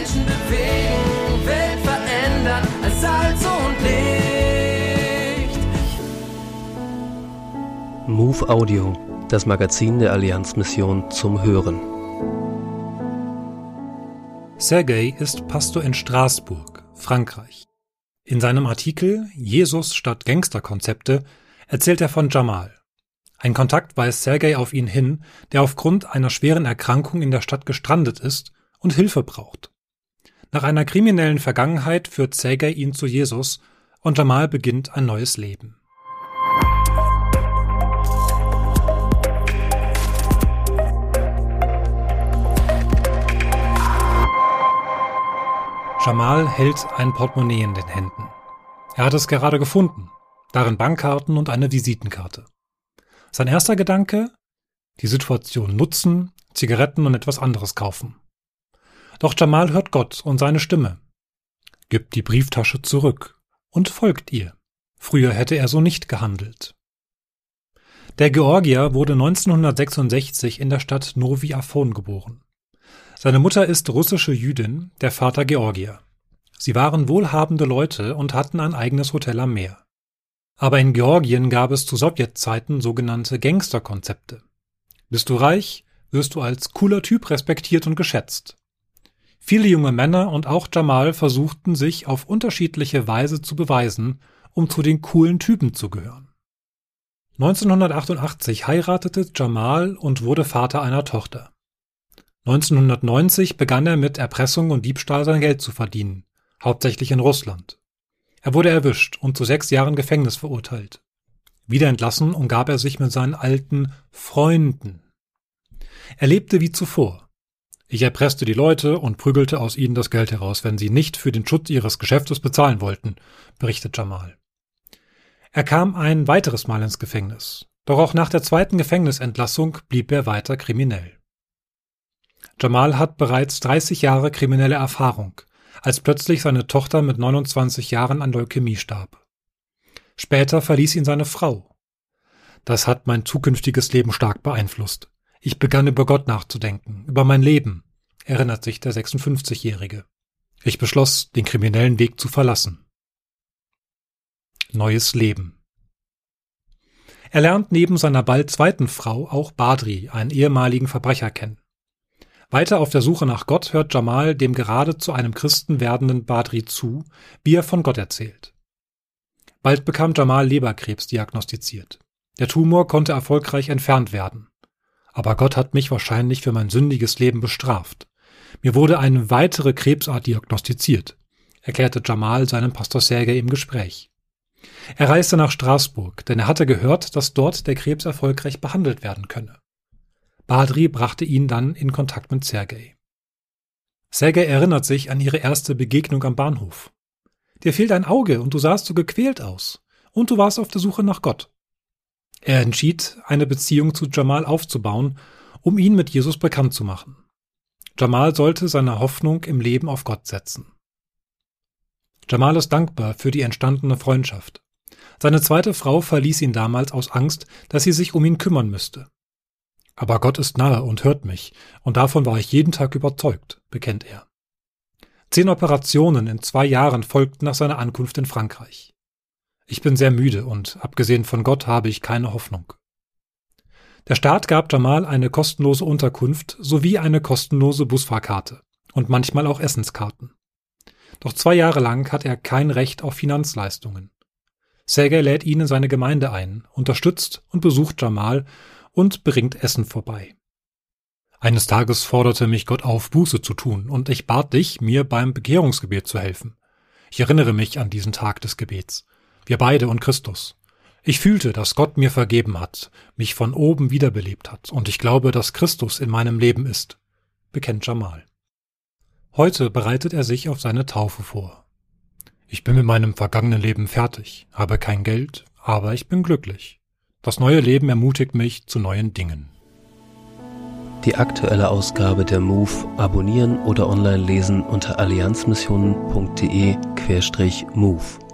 Menschen bewegen, Welt verändern als Salz und Licht. Move Audio, das Magazin der Allianzmission zum Hören. Sergei ist Pastor in Straßburg, Frankreich. In seinem Artikel Jesus statt Gangsterkonzepte erzählt er von Jamal. Ein Kontakt weist Sergei auf ihn hin, der aufgrund einer schweren Erkrankung in der Stadt gestrandet ist und Hilfe braucht. Nach einer kriminellen Vergangenheit führt Sergei ihn zu Jesus und Jamal beginnt ein neues Leben. Jamal hält ein Portemonnaie in den Händen. Er hat es gerade gefunden, darin Bankkarten und eine Visitenkarte. Sein erster Gedanke? Die Situation nutzen, Zigaretten und etwas anderes kaufen. Doch Jamal hört Gott und seine Stimme. Gibt die Brieftasche zurück und folgt ihr. Früher hätte er so nicht gehandelt. Der Georgier wurde 1966 in der Stadt Novi Afon geboren. Seine Mutter ist russische Jüdin, der Vater Georgier. Sie waren wohlhabende Leute und hatten ein eigenes Hotel am Meer. Aber in Georgien gab es zu Sowjetzeiten sogenannte Gangsterkonzepte. Bist du reich, wirst du als cooler Typ respektiert und geschätzt. Viele junge Männer und auch Jamal versuchten sich auf unterschiedliche Weise zu beweisen, um zu den coolen Typen zu gehören. 1988 heiratete Jamal und wurde Vater einer Tochter. 1990 begann er mit Erpressung und Diebstahl sein Geld zu verdienen, hauptsächlich in Russland. Er wurde erwischt und zu sechs Jahren Gefängnis verurteilt. Wieder entlassen umgab er sich mit seinen alten Freunden. Er lebte wie zuvor. Ich erpresste die Leute und prügelte aus ihnen das Geld heraus, wenn sie nicht für den Schutz ihres Geschäftes bezahlen wollten, berichtet Jamal. Er kam ein weiteres Mal ins Gefängnis. Doch auch nach der zweiten Gefängnisentlassung blieb er weiter kriminell. Jamal hat bereits 30 Jahre kriminelle Erfahrung, als plötzlich seine Tochter mit 29 Jahren an Leukämie starb. Später verließ ihn seine Frau. Das hat mein zukünftiges Leben stark beeinflusst. Ich begann über Gott nachzudenken, über mein Leben, erinnert sich der 56-Jährige. Ich beschloss, den kriminellen Weg zu verlassen. Neues Leben. Er lernt neben seiner bald zweiten Frau auch Badri, einen ehemaligen Verbrecher, kennen. Weiter auf der Suche nach Gott hört Jamal dem gerade zu einem Christen werdenden Badri zu, wie er von Gott erzählt. Bald bekam Jamal Leberkrebs diagnostiziert. Der Tumor konnte erfolgreich entfernt werden. Aber Gott hat mich wahrscheinlich für mein sündiges Leben bestraft. Mir wurde eine weitere Krebsart diagnostiziert, erklärte Jamal seinem Pastor Sergei im Gespräch. Er reiste nach Straßburg, denn er hatte gehört, dass dort der Krebs erfolgreich behandelt werden könne. Badri brachte ihn dann in Kontakt mit Sergei. Sergei erinnert sich an ihre erste Begegnung am Bahnhof. Dir fehlt ein Auge und du sahst so gequält aus. Und du warst auf der Suche nach Gott. Er entschied, eine Beziehung zu Jamal aufzubauen, um ihn mit Jesus bekannt zu machen. Jamal sollte seine Hoffnung im Leben auf Gott setzen. Jamal ist dankbar für die entstandene Freundschaft. Seine zweite Frau verließ ihn damals aus Angst, dass sie sich um ihn kümmern müsste. Aber Gott ist nahe und hört mich, und davon war ich jeden Tag überzeugt, bekennt er. Zehn Operationen in zwei Jahren folgten nach seiner Ankunft in Frankreich. Ich bin sehr müde und abgesehen von Gott habe ich keine Hoffnung. Der Staat gab Jamal eine kostenlose Unterkunft sowie eine kostenlose Busfahrkarte und manchmal auch Essenskarten. Doch zwei Jahre lang hat er kein Recht auf Finanzleistungen. Sergei lädt ihn in seine Gemeinde ein, unterstützt und besucht Jamal und bringt Essen vorbei. Eines Tages forderte mich Gott auf, Buße zu tun, und ich bat dich, mir beim Bekehrungsgebet zu helfen. Ich erinnere mich an diesen Tag des Gebets. Wir beide und Christus. Ich fühlte, dass Gott mir vergeben hat, mich von oben wiederbelebt hat, und ich glaube, dass Christus in meinem Leben ist, bekennt Jamal. Heute bereitet er sich auf seine Taufe vor. Ich bin mit meinem vergangenen Leben fertig, habe kein Geld, aber ich bin glücklich. Das neue Leben ermutigt mich zu neuen Dingen. Die aktuelle Ausgabe der MOVE abonnieren oder online lesen unter allianzmissionen.de-MOVE.